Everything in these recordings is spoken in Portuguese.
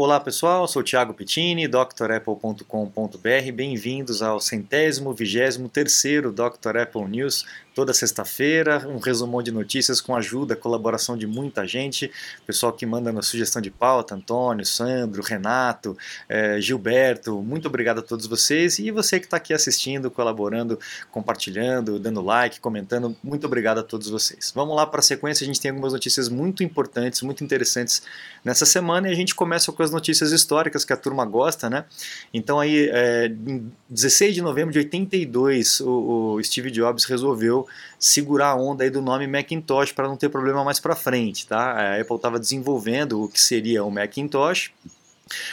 Olá pessoal, sou Thiago Pittini, drapple.com.br. Bem-vindos ao centésimo, vigésimo terceiro Dr. Apple News toda sexta-feira, um resumão de notícias com ajuda, colaboração de muita gente, pessoal que manda na sugestão de pauta, Antônio, Sandro, Renato, eh, Gilberto, muito obrigado a todos vocês e você que está aqui assistindo, colaborando, compartilhando, dando like, comentando, muito obrigado a todos vocês. Vamos lá para a sequência, a gente tem algumas notícias muito importantes, muito interessantes nessa semana e a gente começa com as notícias históricas que a turma gosta, né? Então aí, é, em 16 de novembro de 82, o, o Steve Jobs resolveu segurar a onda aí do nome Macintosh para não ter problema mais para frente, tá? A Apple estava desenvolvendo o que seria o Macintosh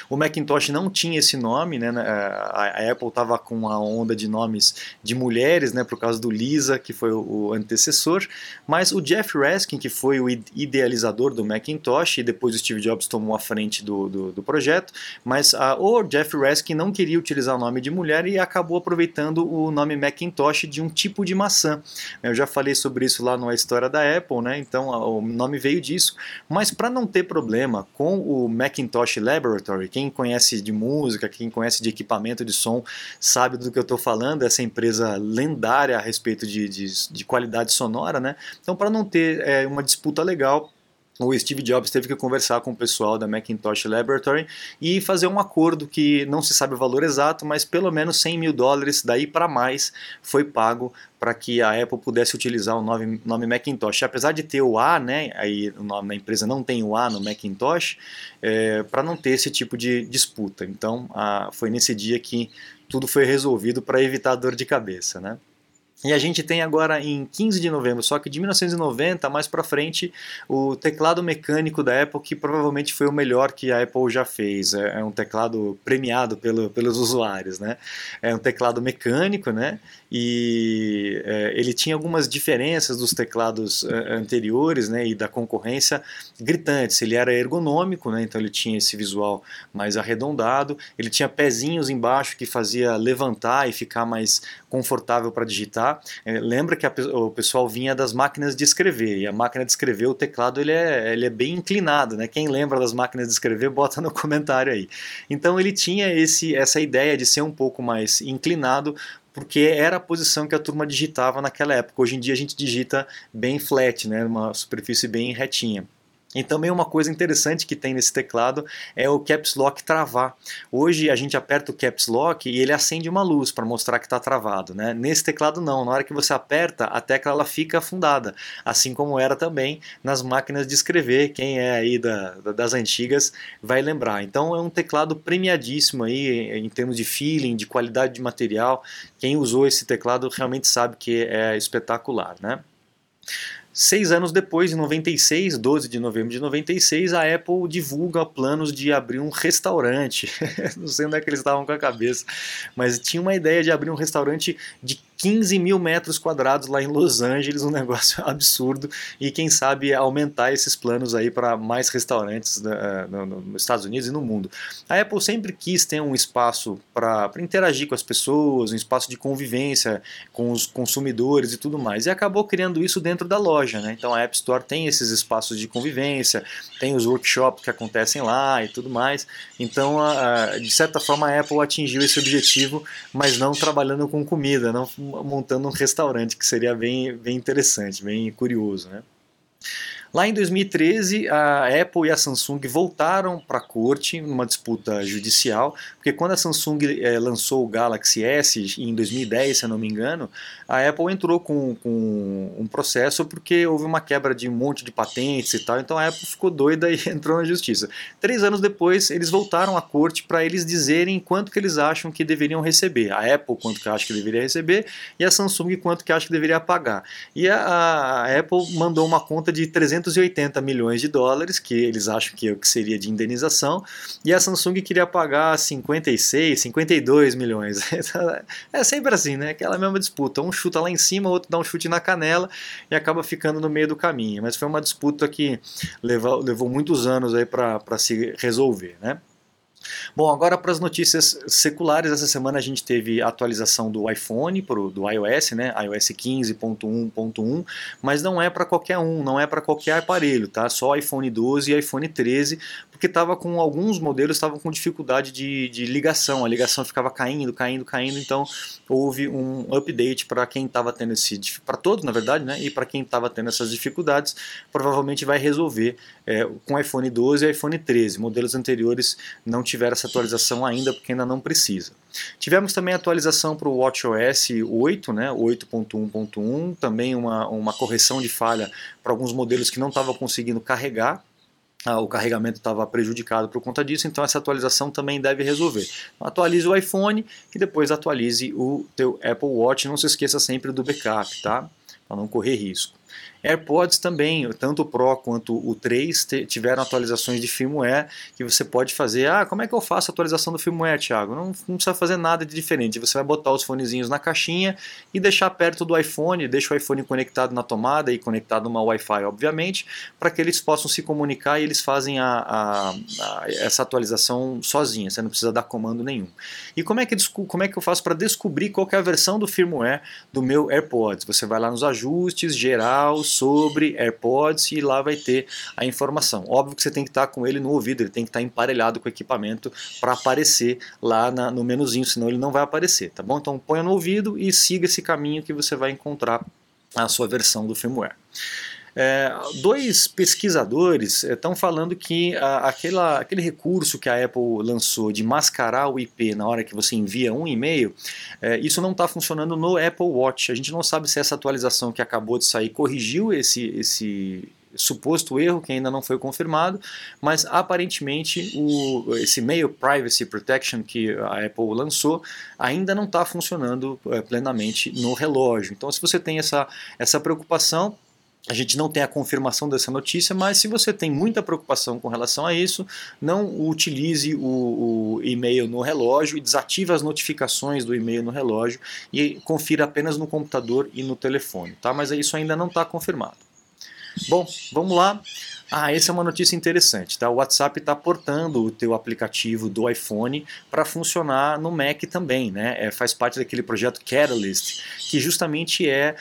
o Macintosh não tinha esse nome, né? A Apple estava com a onda de nomes de mulheres, né? Por causa do Lisa, que foi o antecessor. Mas o Jeff Raskin, que foi o idealizador do Macintosh, e depois o Steve Jobs tomou a frente do, do, do projeto. Mas a, o Jeff Raskin não queria utilizar o nome de mulher e acabou aproveitando o nome Macintosh de um tipo de maçã. Eu já falei sobre isso lá na história da Apple, né? Então o nome veio disso. Mas para não ter problema com o Macintosh Laboratory quem conhece de música, quem conhece de equipamento de som, sabe do que eu estou falando, essa empresa lendária a respeito de, de, de qualidade sonora, né? Então, para não ter é, uma disputa legal, o Steve Jobs teve que conversar com o pessoal da Macintosh Laboratory e fazer um acordo que não se sabe o valor exato, mas pelo menos 100 mil dólares daí para mais foi pago para que a Apple pudesse utilizar o nome, nome, Macintosh. Apesar de ter o A, né, aí o nome da empresa não tem o A no Macintosh, é, para não ter esse tipo de disputa. Então a, foi nesse dia que tudo foi resolvido para evitar dor de cabeça, né? E a gente tem agora em 15 de novembro, só que de 1990 mais para frente, o teclado mecânico da Apple, que provavelmente foi o melhor que a Apple já fez. É, é um teclado premiado pelo, pelos usuários, né? É um teclado mecânico, né? E é, ele tinha algumas diferenças dos teclados é, anteriores, né? E da concorrência gritantes. Ele era ergonômico, né? Então ele tinha esse visual mais arredondado. Ele tinha pezinhos embaixo que fazia levantar e ficar mais confortável para digitar. É, lembra que a, o pessoal vinha das máquinas de escrever, e a máquina de escrever, o teclado ele é, ele é bem inclinado, né? Quem lembra das máquinas de escrever, bota no comentário aí. Então ele tinha esse, essa ideia de ser um pouco mais inclinado porque era a posição que a turma digitava naquela época. Hoje em dia a gente digita bem flat, né, uma superfície bem retinha. E também uma coisa interessante que tem nesse teclado é o Caps Lock travar. Hoje a gente aperta o Caps Lock e ele acende uma luz para mostrar que está travado. Né? Nesse teclado não, na hora que você aperta a tecla ela fica afundada, assim como era também nas máquinas de escrever, quem é aí da, das antigas vai lembrar. Então é um teclado premiadíssimo aí em termos de feeling, de qualidade de material. Quem usou esse teclado realmente sabe que é espetacular. Né? Seis anos depois, em 96, 12 de novembro de 96, a Apple divulga planos de abrir um restaurante. Não sei onde é que eles estavam com a cabeça, mas tinha uma ideia de abrir um restaurante de 15 mil metros quadrados lá em Los Angeles, um negócio absurdo, e quem sabe aumentar esses planos aí para mais restaurantes uh, no, no, nos Estados Unidos e no mundo. A Apple sempre quis ter um espaço para interagir com as pessoas, um espaço de convivência com os consumidores e tudo mais, e acabou criando isso dentro da loja. Né? Então a App Store tem esses espaços de convivência, tem os workshops que acontecem lá e tudo mais. Então, de certa forma, a Apple atingiu esse objetivo, mas não trabalhando com comida, não montando um restaurante, que seria bem, bem interessante, bem curioso. Né? Lá em 2013, a Apple e a Samsung voltaram para a corte numa disputa judicial, porque quando a Samsung é, lançou o Galaxy S em 2010, se eu não me engano, a Apple entrou com, com, um processo porque houve uma quebra de um monte de patentes e tal, então a Apple ficou doida e entrou na justiça. Três anos depois, eles voltaram à corte para eles dizerem quanto que eles acham que deveriam receber. A Apple quanto que acha que deveria receber e a Samsung quanto que acha que deveria pagar. E a, a Apple mandou uma conta de 300 280 milhões de dólares, que eles acham que é o que seria de indenização, e a Samsung queria pagar 56, 52 milhões. é sempre assim, né? Aquela mesma disputa. Um chuta lá em cima, o outro dá um chute na canela e acaba ficando no meio do caminho. Mas foi uma disputa que levou, levou muitos anos aí para se resolver, né? Bom, agora para as notícias seculares, essa semana a gente teve atualização do iPhone, pro, do iOS, né, iOS 15.1.1, mas não é para qualquer um, não é para qualquer aparelho, tá? Só iPhone 12 e iPhone 13, porque estava com alguns modelos estavam com dificuldade de, de ligação, a ligação ficava caindo, caindo, caindo, então houve um update para quem estava tendo esse, para todos na verdade, né, e para quem estava tendo essas dificuldades, provavelmente vai resolver é, com iPhone 12 e iPhone 13. Modelos anteriores não tiveram essa atualização ainda porque ainda não precisa. Tivemos também atualização para o WatchOS 8, né, 8.1.1, também uma, uma correção de falha para alguns modelos que não estavam conseguindo carregar o carregamento estava prejudicado por conta disso, então essa atualização também deve resolver. Então, atualize o iPhone e depois atualize o teu Apple Watch. Não se esqueça sempre do backup, tá? Para não correr risco. AirPods também, tanto o Pro quanto o 3 tiveram atualizações de firmware que você pode fazer. Ah, como é que eu faço a atualização do firmware, Thiago? Não, não precisa fazer nada de diferente. Você vai botar os fonezinhos na caixinha e deixar perto do iPhone, deixa o iPhone conectado na tomada e conectado numa Wi-Fi, obviamente, para que eles possam se comunicar e eles fazem a, a, a, essa atualização sozinha. Você não precisa dar comando nenhum. E como é que, como é que eu faço para descobrir qual é a versão do firmware do meu AirPods? Você vai lá nos ajustes, geral, sobre AirPods e lá vai ter a informação. Óbvio que você tem que estar com ele no ouvido, ele tem que estar emparelhado com o equipamento para aparecer lá na, no menuzinho, senão ele não vai aparecer, tá bom? Então ponha no ouvido e siga esse caminho que você vai encontrar a sua versão do firmware. É, dois pesquisadores estão é, falando que a, aquela, aquele recurso que a Apple lançou de mascarar o IP na hora que você envia um e-mail, é, isso não está funcionando no Apple Watch. A gente não sabe se essa atualização que acabou de sair corrigiu esse, esse suposto erro que ainda não foi confirmado, mas aparentemente o, esse Mail Privacy Protection que a Apple lançou ainda não está funcionando é, plenamente no relógio. Então, se você tem essa, essa preocupação, a gente não tem a confirmação dessa notícia, mas se você tem muita preocupação com relação a isso, não utilize o, o e-mail no relógio e desative as notificações do e-mail no relógio e confira apenas no computador e no telefone, tá? Mas isso ainda não está confirmado. Bom, vamos lá. Ah, essa é uma notícia interessante, tá? O WhatsApp está portando o teu aplicativo do iPhone para funcionar no Mac também, né? É, faz parte daquele projeto Catalyst, que justamente é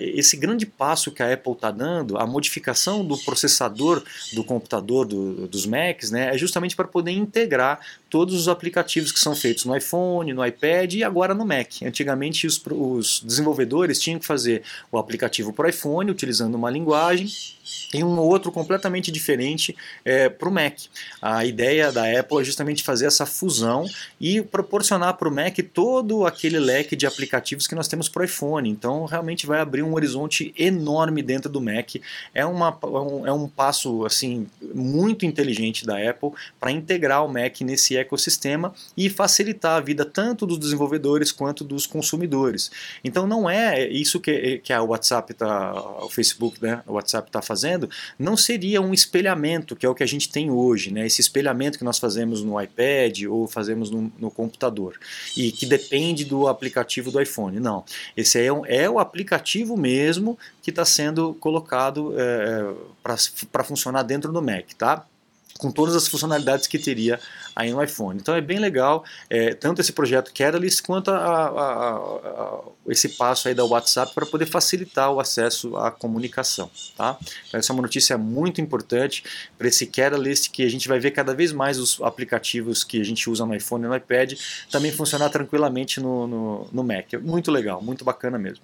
esse grande passo que a Apple está dando, a modificação do processador do computador do, dos Macs, né? É justamente para poder integrar todos os aplicativos que são feitos no iPhone, no iPad e agora no Mac. Antigamente os, os desenvolvedores tinham que fazer o aplicativo para o iPhone utilizando uma linguagem e um outro completamente diferente é, para o Mac. A ideia da Apple é justamente fazer essa fusão e proporcionar para o Mac todo aquele leque de aplicativos que nós temos para o iPhone. Então, realmente vai abrir um horizonte enorme dentro do Mac. É, uma, é um passo assim muito inteligente da Apple para integrar o Mac nesse ecossistema e facilitar a vida tanto dos desenvolvedores quanto dos consumidores. Então, não é isso que, que a WhatsApp tá, o Facebook, né, o WhatsApp está fazendo, não seria um espelhamento, que é o que a gente tem hoje, né? esse espelhamento que nós fazemos no iPad ou fazemos no, no computador, e que depende do aplicativo do iPhone. Não, esse é, um, é o aplicativo mesmo que está sendo colocado é, para funcionar dentro do Mac, tá? com todas as funcionalidades que teria aí no iPhone. Então é bem legal, é, tanto esse projeto Catalyst quanto a, a, a, esse passo aí da WhatsApp para poder facilitar o acesso à comunicação. Tá? Então, essa é uma notícia muito importante para esse Catalyst que a gente vai ver cada vez mais os aplicativos que a gente usa no iPhone e no iPad também funcionar tranquilamente no, no, no Mac. Muito legal, muito bacana mesmo.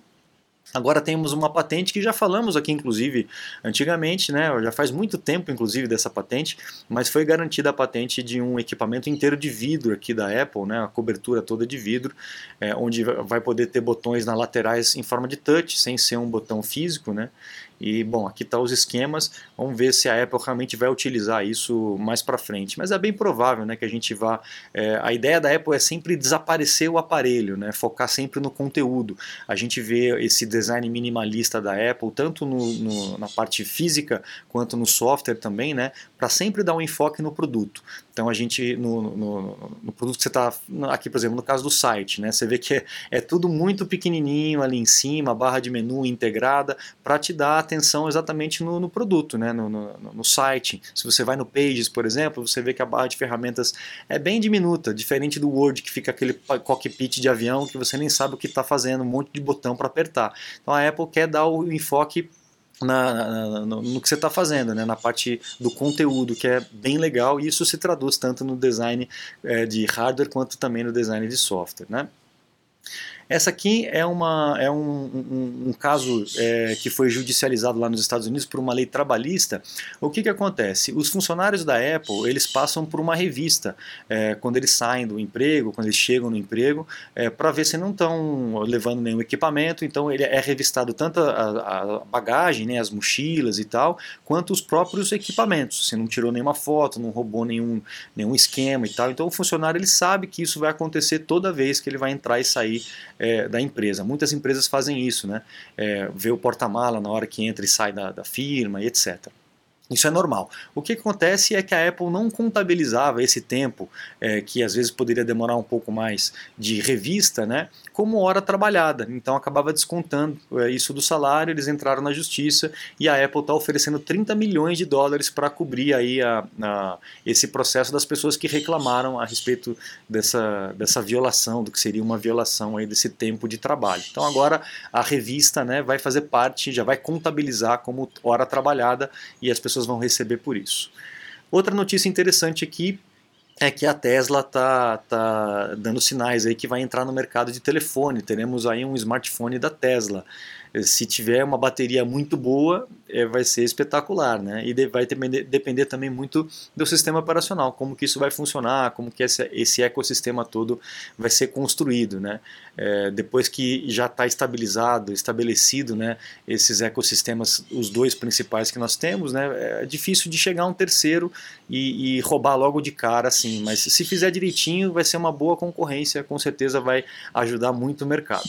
Agora temos uma patente que já falamos aqui, inclusive, antigamente, né? Já faz muito tempo, inclusive, dessa patente, mas foi garantida a patente de um equipamento inteiro de vidro aqui da Apple, né? A cobertura toda de vidro, é, onde vai poder ter botões nas laterais em forma de touch, sem ser um botão físico, né? E bom, aqui estão tá os esquemas. Vamos ver se a Apple realmente vai utilizar isso mais para frente. Mas é bem provável, né, que a gente vá. É, a ideia da Apple é sempre desaparecer o aparelho, né, focar sempre no conteúdo. A gente vê esse design minimalista da Apple tanto no, no, na parte física quanto no software também, né, para sempre dar um enfoque no produto. Então a gente, no, no, no produto que você está, aqui por exemplo, no caso do site, né, você vê que é, é tudo muito pequenininho ali em cima, barra de menu integrada, para te dar atenção exatamente no, no produto, né, no, no, site. Se você vai no Pages, por exemplo, você vê que a barra de ferramentas é bem diminuta, diferente do Word, que fica aquele cockpit de avião que você nem sabe o que está fazendo, um monte de botão para apertar. Então a Apple quer dar o enfoque na, na, no, no, que você está fazendo, né? na parte do conteúdo, que é bem legal, e isso se traduz tanto no design é, de hardware quanto também no design de software. Né? Essa aqui é, uma, é um, um, um caso é, que foi judicializado lá nos Estados Unidos por uma lei trabalhista. O que, que acontece? Os funcionários da Apple eles passam por uma revista é, quando eles saem do emprego, quando eles chegam no emprego, é, para ver se não estão levando nenhum equipamento. Então ele é revistado tanto a, a, bagagem, né, as mochilas e tal, quanto os próprios equipamentos. Se não tirou nenhuma foto, não roubou nenhum, nenhum esquema e tal. Então o funcionário ele sabe que isso vai acontecer toda vez que ele vai entrar e sair é, da empresa. Muitas empresas fazem isso, né? É, vê o porta-mala na hora que entra e sai da, da firma e etc. Isso é normal. O que acontece é que a Apple não contabilizava esse tempo, é, que às vezes poderia demorar um pouco mais, de revista, né, como hora trabalhada. Então acabava descontando é, isso do salário, eles entraram na justiça e a Apple está oferecendo 30 milhões de dólares para cobrir aí a, a, esse processo das pessoas que reclamaram a respeito dessa, dessa violação, do que seria uma violação aí desse tempo de trabalho. Então agora a revista né, vai fazer parte, já vai contabilizar como hora trabalhada e as pessoas vão receber por isso. Outra notícia interessante aqui é que a Tesla está tá dando sinais aí que vai entrar no mercado de telefone. Teremos aí um smartphone da Tesla se tiver uma bateria muito boa, é, vai ser espetacular, né? E de, vai depender, depender também muito do sistema operacional, como que isso vai funcionar, como que esse, esse ecossistema todo vai ser construído, né? É, depois que já está estabilizado, estabelecido, né? Esses ecossistemas, os dois principais que nós temos, né? É difícil de chegar um terceiro e, e roubar logo de cara, assim. Mas se fizer direitinho, vai ser uma boa concorrência, com certeza vai ajudar muito o mercado.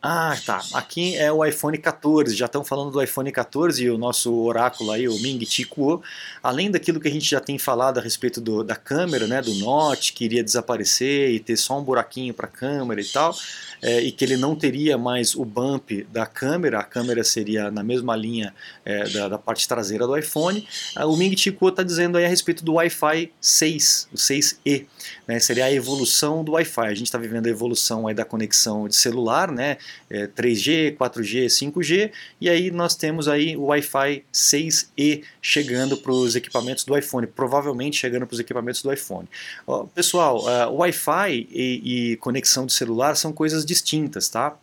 ah, tá. Aqui é o iPhone 14. Já estão falando do iPhone 14 e o nosso oráculo aí, o Ming Chi Kuo. Além daquilo que a gente já tem falado a respeito do, da câmera, né, do Note, que iria desaparecer e ter só um buraquinho para a câmera e tal, é, e que ele não teria mais o bump da câmera, a câmera seria na mesma linha é, da, da, parte traseira do iPhone. Ah, o Ming Chi Kuo está dizendo aí a respeito do Wi-Fi 6, o 6E. Né, seria a evolução do Wi-Fi. A gente está vivendo a evolução aí da conexão de celular, né? É, 3G, 4G, 5G, e aí nós temos aí o Wi-Fi 6E chegando para os equipamentos do iPhone, provavelmente chegando para os equipamentos do iPhone. pessoal, uh, Wi-Fi e, e conexão de celular são coisas distintas, tá?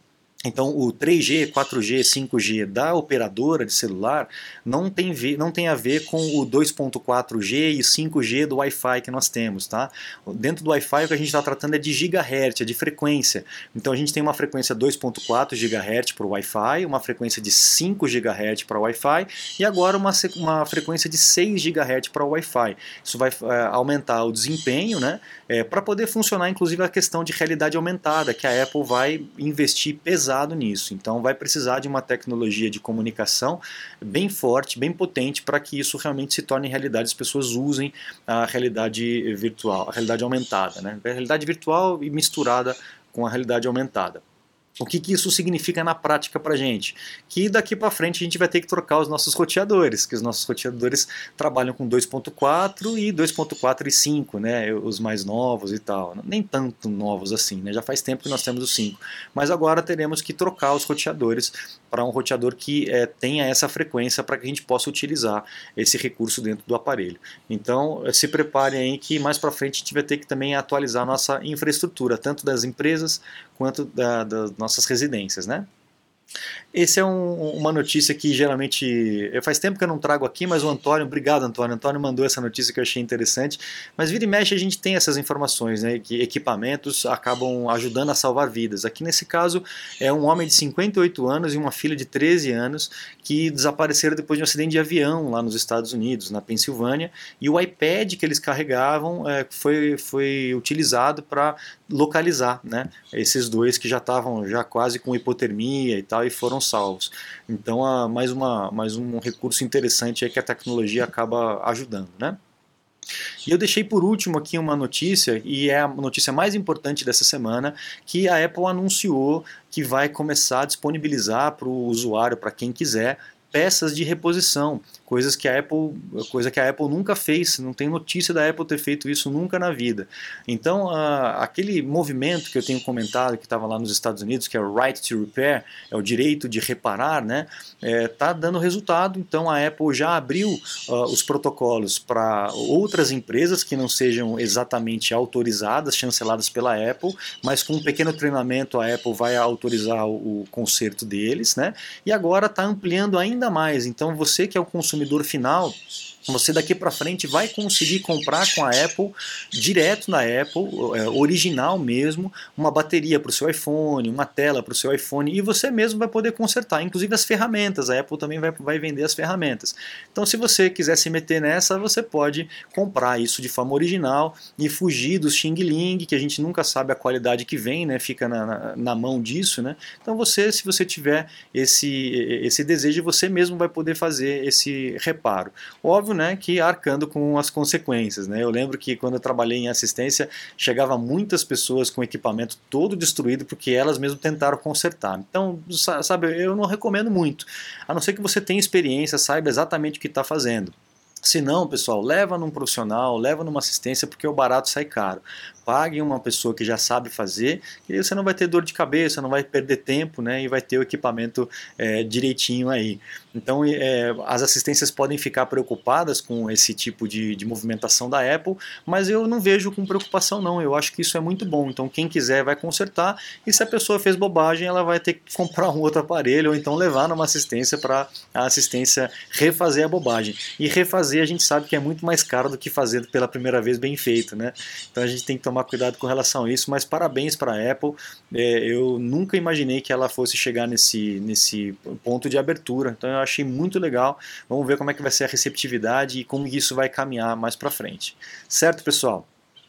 Então, o 3G, 4G, 5G da operadora de celular não tem, não tem a ver com o 2.4G e 5G do Wi-Fi que nós temos. Tá? Dentro do Wi-Fi, o que a gente está tratando é de gigahertz, é de frequência. Então, a gente tem uma frequência 2.4 GHz para o Wi-Fi, uma frequência de 5 GHz para o Wi-Fi e agora uma, uma frequência de 6 GHz para o Wi-Fi. Isso vai é, aumentar o desempenho né, é, para poder funcionar, inclusive, a questão de realidade aumentada, que a Apple vai investir pesado pesado nisso. Então vai precisar de uma tecnologia de comunicação bem forte, bem potente para que isso realmente se torne realidade, as pessoas usem a realidade virtual, a realidade aumentada, né? A realidade virtual e misturada com a realidade aumentada. O que, que isso significa na prática para gente? Que daqui para frente a gente vai ter que trocar os nossos roteadores, que os nossos roteadores trabalham com 2.4 e 2.4 e 5, né, os mais novos e tal. Nem tanto novos assim, né, já faz tempo que nós temos os 5. Mas agora teremos que trocar os roteadores para um roteador que é, tenha essa frequência para que a gente possa utilizar esse recurso dentro do aparelho. Então se preparem aí que mais para frente a gente vai ter que também atualizar a nossa infraestrutura, tanto das empresas quanto da, das nossas residências, né? Esse é um, uma notícia que geralmente. Faz tempo que eu não trago aqui, mas o Antônio, obrigado Antônio. Antônio mandou essa notícia que eu achei interessante. Mas vira e mexe a gente tem essas informações, né? Que equipamentos acabam ajudando a salvar vidas. Aqui nesse caso é um homem de 58 anos e uma filha de 13 anos que desapareceram depois de um acidente de avião lá nos Estados Unidos, na Pensilvânia. E o iPad que eles carregavam é, foi, foi utilizado para localizar né? esses dois que já estavam já quase com hipotermia e tal e foram salvos. Então, mais, uma, mais um recurso interessante é que a tecnologia acaba ajudando, né? E eu deixei por último aqui uma notícia, e é a notícia mais importante dessa semana, que a Apple anunciou que vai começar a disponibilizar para o usuário, para quem quiser, peças de reposição, coisas que a Apple, coisa que a Apple nunca fez, não tem notícia da Apple ter feito isso nunca na vida. Então, aquele movimento que eu tenho comentado que estava lá nos Estados Unidos, que é o right to repair, é o direito de reparar, né, está é, dando resultado. Então, a Apple já abriu uh, os protocolos para outras empresas que não sejam exatamente autorizadas, chanceladas pela Apple, mas com um pequeno treinamento a Apple vai autorizar o, o conserto deles, né? E agora está ampliando ainda ainda mais. Então você que é o consumidor final, você daqui para frente vai conseguir comprar com a Apple, direto na Apple, é, original mesmo, uma bateria para o seu iPhone, uma tela para o seu iPhone e você mesmo vai poder consertar, inclusive as ferramentas. A Apple também vai, vai vender as ferramentas. Então, se você quiser se meter nessa, você pode comprar isso de forma original e fugir do Xing Ling, que a gente nunca sabe a qualidade que vem, né? Fica na, na, na mão disso, né? Então, você, se você tiver esse, esse desejo, você mesmo vai poder fazer esse reparo. Óbvio né, que arcando com as consequências. Né? Eu lembro que quando eu trabalhei em assistência, chegava muitas pessoas com equipamento todo destruído porque elas mesmas tentaram consertar. Então, sabe, eu não recomendo muito, a não ser que você tenha experiência, saiba exatamente o que está fazendo. Se não, pessoal, leva num profissional, leva numa assistência, porque o barato sai caro pague uma pessoa que já sabe fazer, e você não vai ter dor de cabeça, não vai perder tempo, né, e vai ter o equipamento é, direitinho aí. Então, é, as assistências podem ficar preocupadas com esse tipo de, de movimentação da Apple, mas eu não vejo com preocupação não, eu acho que isso é muito bom. Então, quem quiser vai consertar, e se a pessoa fez bobagem, ela vai ter que comprar um outro aparelho, ou então levar numa assistência para a assistência refazer a bobagem. E refazer a gente sabe que é muito mais caro do que fazer pela primeira vez bem feito, né? Então a gente tem que tomar tomar cuidado com relação a isso, mas parabéns para a Apple. É, eu nunca imaginei que ela fosse chegar nesse, nesse ponto de abertura, então eu achei muito legal. Vamos ver como é que vai ser a receptividade e como isso vai caminhar mais para frente. Certo, pessoal?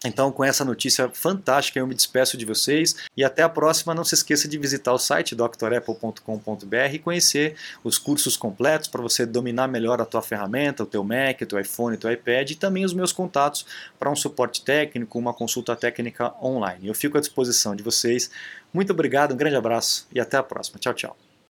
Então, com essa notícia fantástica, eu me despeço de vocês e até a próxima. Não se esqueça de visitar o site drapple.com.br e conhecer os cursos completos para você dominar melhor a tua ferramenta, o teu Mac, o teu iPhone, o teu iPad e também os meus contatos para um suporte técnico, uma consulta técnica online. Eu fico à disposição de vocês. Muito obrigado, um grande abraço e até a próxima. Tchau, tchau.